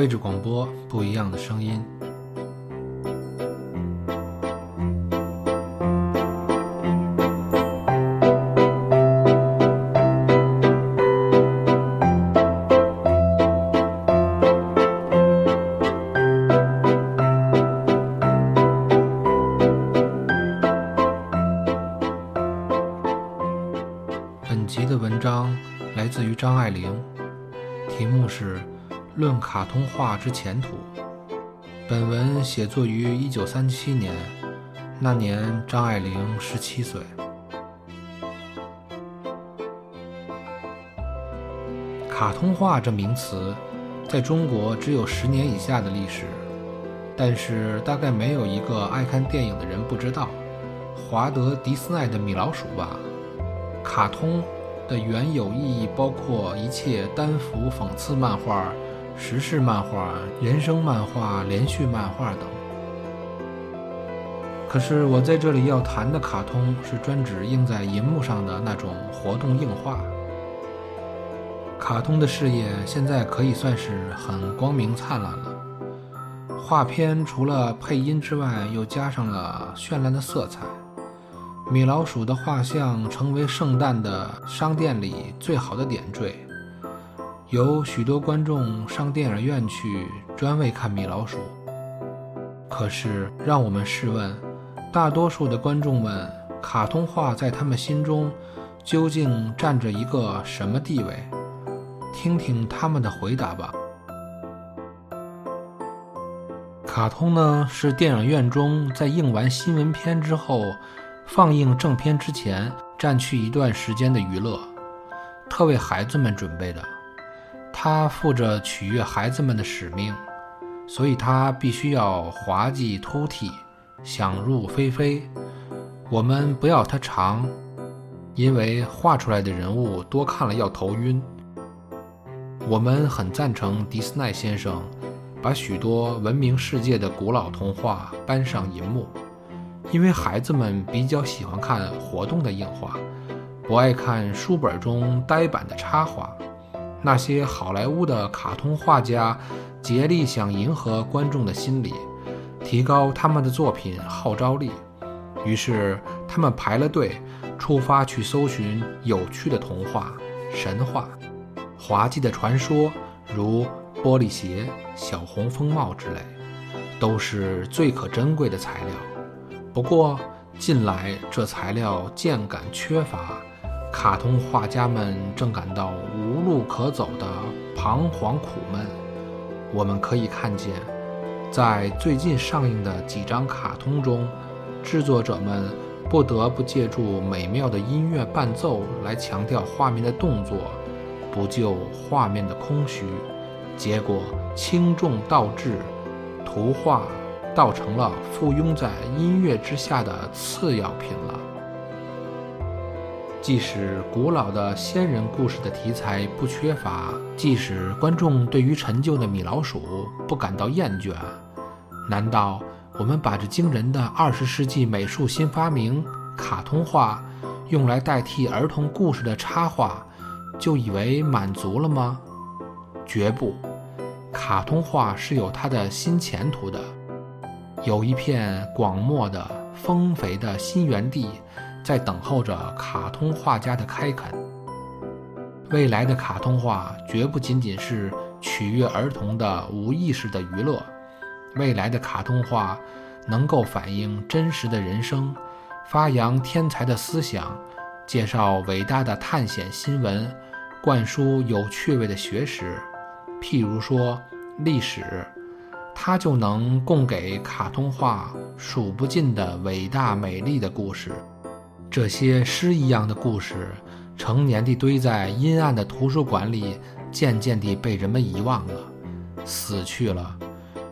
位置广播，不一样的声音。本集的文章来自于张爱玲，题目是《论卡通画之前途》。本文写作于1937年，那年张爱玲17岁。卡通画这名词，在中国只有十年以下的历史，但是大概没有一个爱看电影的人不知道华德迪斯奈的米老鼠吧。卡通的原有意义包括一切单幅讽刺漫画、时事漫画、人生漫画、连续漫画等。可是我在这里要谈的卡通是专指印在银幕上的那种活动硬画。卡通的事业现在可以算是很光明灿烂了。画片除了配音之外，又加上了绚烂的色彩。米老鼠的画像成为圣诞的商店里最好的点缀，有许多观众上电影院去专为看米老鼠。可是，让我们试问，大多数的观众们，卡通画在他们心中究竟占着一个什么地位？听听他们的回答吧。卡通呢，是电影院中在映完新闻片之后。放映正片之前，占去一段时间的娱乐，特为孩子们准备的。他负着取悦孩子们的使命，所以他必须要滑稽突兀，想入非非。我们不要他长，因为画出来的人物多看了要头晕。我们很赞成迪斯奈先生把许多闻名世界的古老童话搬上银幕。因为孩子们比较喜欢看活动的硬画，不爱看书本中呆板的插画。那些好莱坞的卡通画家竭力想迎合观众的心理，提高他们的作品号召力。于是他们排了队，出发去搜寻有趣的童话、神话、滑稽的传说，如玻璃鞋、小红风帽之类，都是最可珍贵的材料。不过，近来这材料渐感缺乏，卡通画家们正感到无路可走的彷徨苦闷。我们可以看见，在最近上映的几张卡通中，制作者们不得不借助美妙的音乐伴奏来强调画面的动作，补救画面的空虚，结果轻重倒置，图画。倒成了附庸在音乐之下的次要品了。即使古老的仙人故事的题材不缺乏，即使观众对于陈旧的米老鼠不感到厌倦，难道我们把这惊人的二十世纪美术新发明——卡通画，用来代替儿童故事的插画，就以为满足了吗？绝不，卡通画是有它的新前途的。有一片广袤的、丰肥的新园地，在等候着卡通画家的开垦。未来的卡通画绝不仅仅是取悦儿童的无意识的娱乐，未来的卡通画能够反映真实的人生，发扬天才的思想，介绍伟大的探险新闻，灌输有趣味的学识，譬如说历史。它就能供给卡通画数不尽的伟大美丽的故事。这些诗一样的故事，成年地堆在阴暗的图书馆里，渐渐地被人们遗忘了，死去了。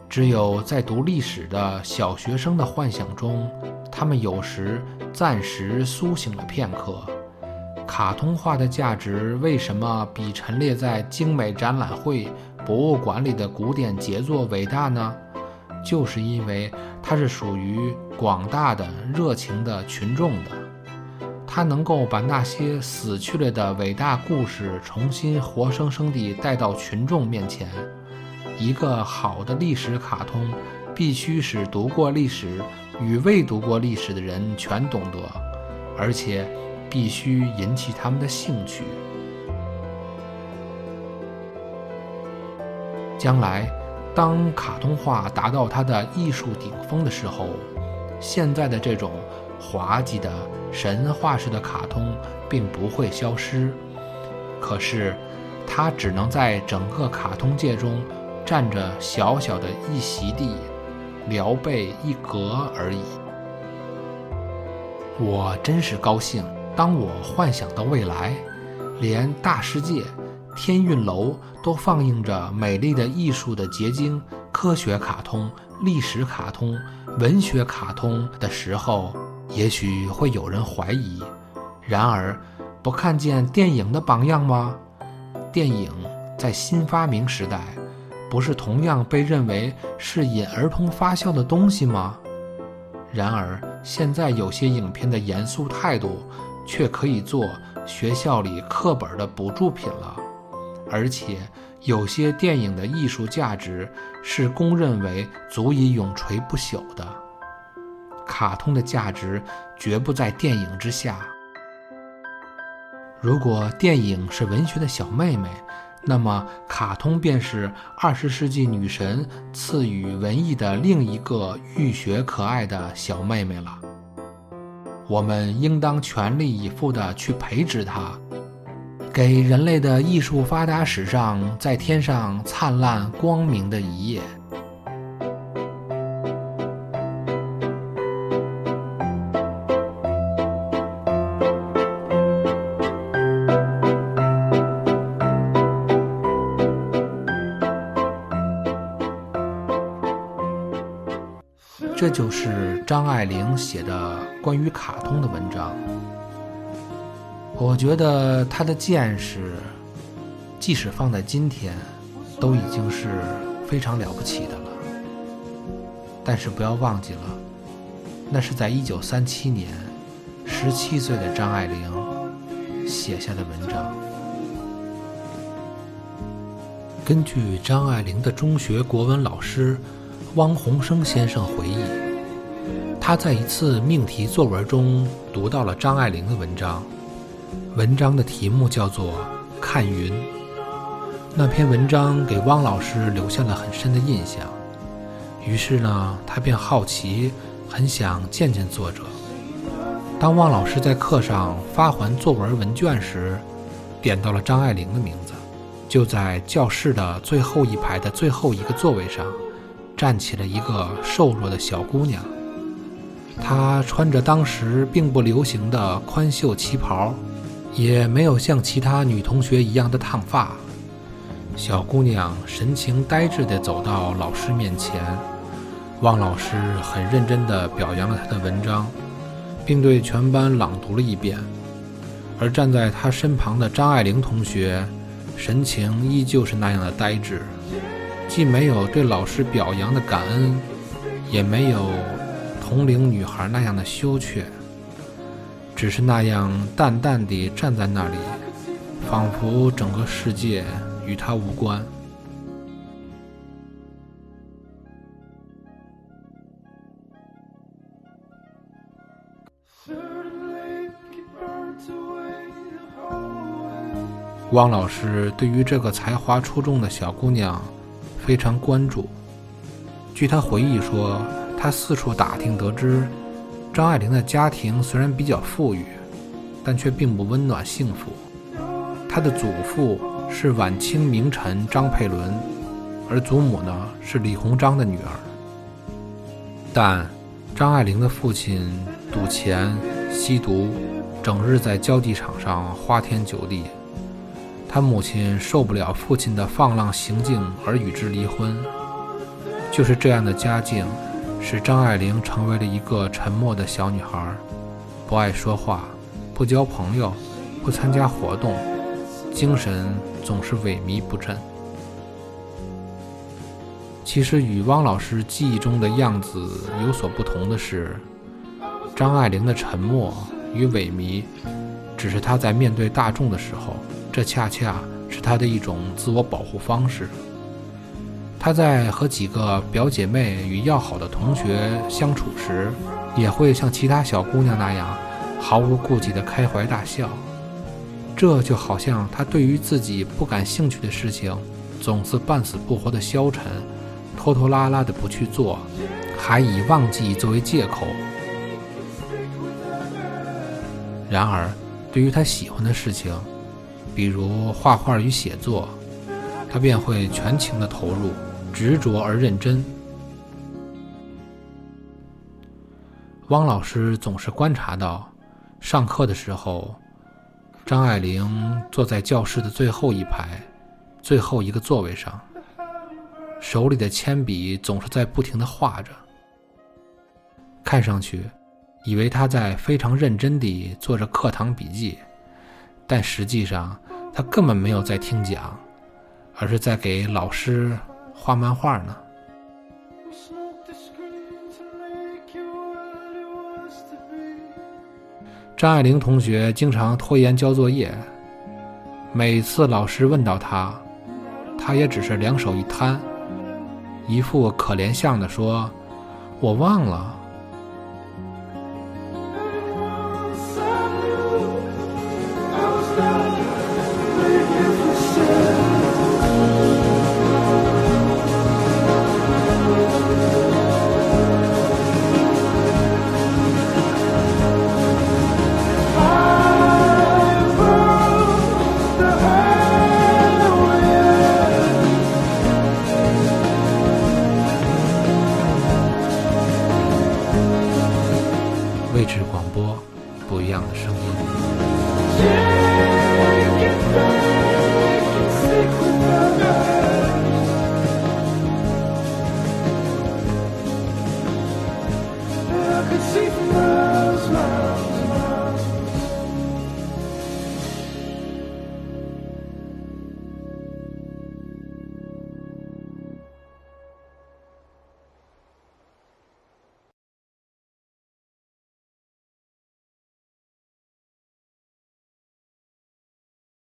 只有在读历史的小学生的幻想中，他们有时暂时苏醒了片刻。卡通画的价值为什么比陈列在精美展览会？博物馆里的古典杰作伟大呢，就是因为它是属于广大的热情的群众的，他能够把那些死去了的伟大故事重新活生生地带到群众面前，一个好的历史卡通，必须使读过历史与未读过历史的人全懂得，而且必须引起他们的兴趣。将来，当卡通画达到它的艺术顶峰的时候，现在的这种滑稽的神话式的卡通并不会消失，可是它只能在整个卡通界中占着小小的一席地，聊备一格而已。我真是高兴，当我幻想到未来，连大世界。天韵楼都放映着美丽的艺术的结晶，科学卡通、历史卡通、文学卡通的时候，也许会有人怀疑。然而，不看见电影的榜样吗？电影在新发明时代，不是同样被认为是引儿童发笑的东西吗？然而，现在有些影片的严肃态度，却可以做学校里课本的补助品了。而且，有些电影的艺术价值是公认为足以永垂不朽的。卡通的价值绝不在电影之下。如果电影是文学的小妹妹，那么卡通便是二十世纪女神赐予文艺的另一个浴血可爱的小妹妹了。我们应当全力以赴地去培植她。给人类的艺术发达史上再添上灿烂光明的一页。这就是张爱玲写的关于卡通的文章。我觉得她的见识，即使放在今天，都已经是非常了不起的了。但是不要忘记了，那是在一九三七年，十七岁的张爱玲写下的文章。根据张爱玲的中学国文老师汪洪生先生回忆，他在一次命题作文中读到了张爱玲的文章。文章的题目叫做《看云》。那篇文章给汪老师留下了很深的印象，于是呢，他便好奇，很想见见作者。当汪老师在课上发还作文文卷时，点到了张爱玲的名字。就在教室的最后一排的最后一个座位上，站起了一个瘦弱的小姑娘。她穿着当时并不流行的宽袖旗袍。也没有像其他女同学一样的烫发，小姑娘神情呆滞地走到老师面前，汪老师很认真地表扬了她的文章，并对全班朗读了一遍。而站在她身旁的张爱玲同学，神情依旧是那样的呆滞，既没有对老师表扬的感恩，也没有同龄女孩那样的羞怯。只是那样淡淡地站在那里，仿佛整个世界与他无关。汪老师对于这个才华出众的小姑娘非常关注。据他回忆说，他四处打听得知。张爱玲的家庭虽然比较富裕，但却并不温暖幸福。她的祖父是晚清名臣张佩纶，而祖母呢是李鸿章的女儿。但张爱玲的父亲赌钱、吸毒，整日在交际场上花天酒地。他母亲受不了父亲的放浪行径，而与之离婚。就是这样的家境。使张爱玲成为了一个沉默的小女孩，不爱说话，不交朋友，不参加活动，精神总是萎靡不振。其实与汪老师记忆中的样子有所不同的是，张爱玲的沉默与萎靡，只是她在面对大众的时候，这恰恰是她的一种自我保护方式。他在和几个表姐妹与要好的同学相处时，也会像其他小姑娘那样毫无顾忌地开怀大笑。这就好像他对于自己不感兴趣的事情，总是半死不活的消沉，拖拖拉拉的不去做，还以忘记作为借口。然而，对于他喜欢的事情，比如画画与写作，他便会全情的投入，执着而认真。汪老师总是观察到，上课的时候。张爱玲坐在教室的最后一排，最后一个座位上，手里的铅笔总是在不停的画着。看上去，以为她在非常认真地做着课堂笔记，但实际上他根本没有在听讲，而是在给老师画漫画呢。张爱玲同学经常拖延交作业，每次老师问到她，她也只是两手一摊，一副可怜相的说：“我忘了。”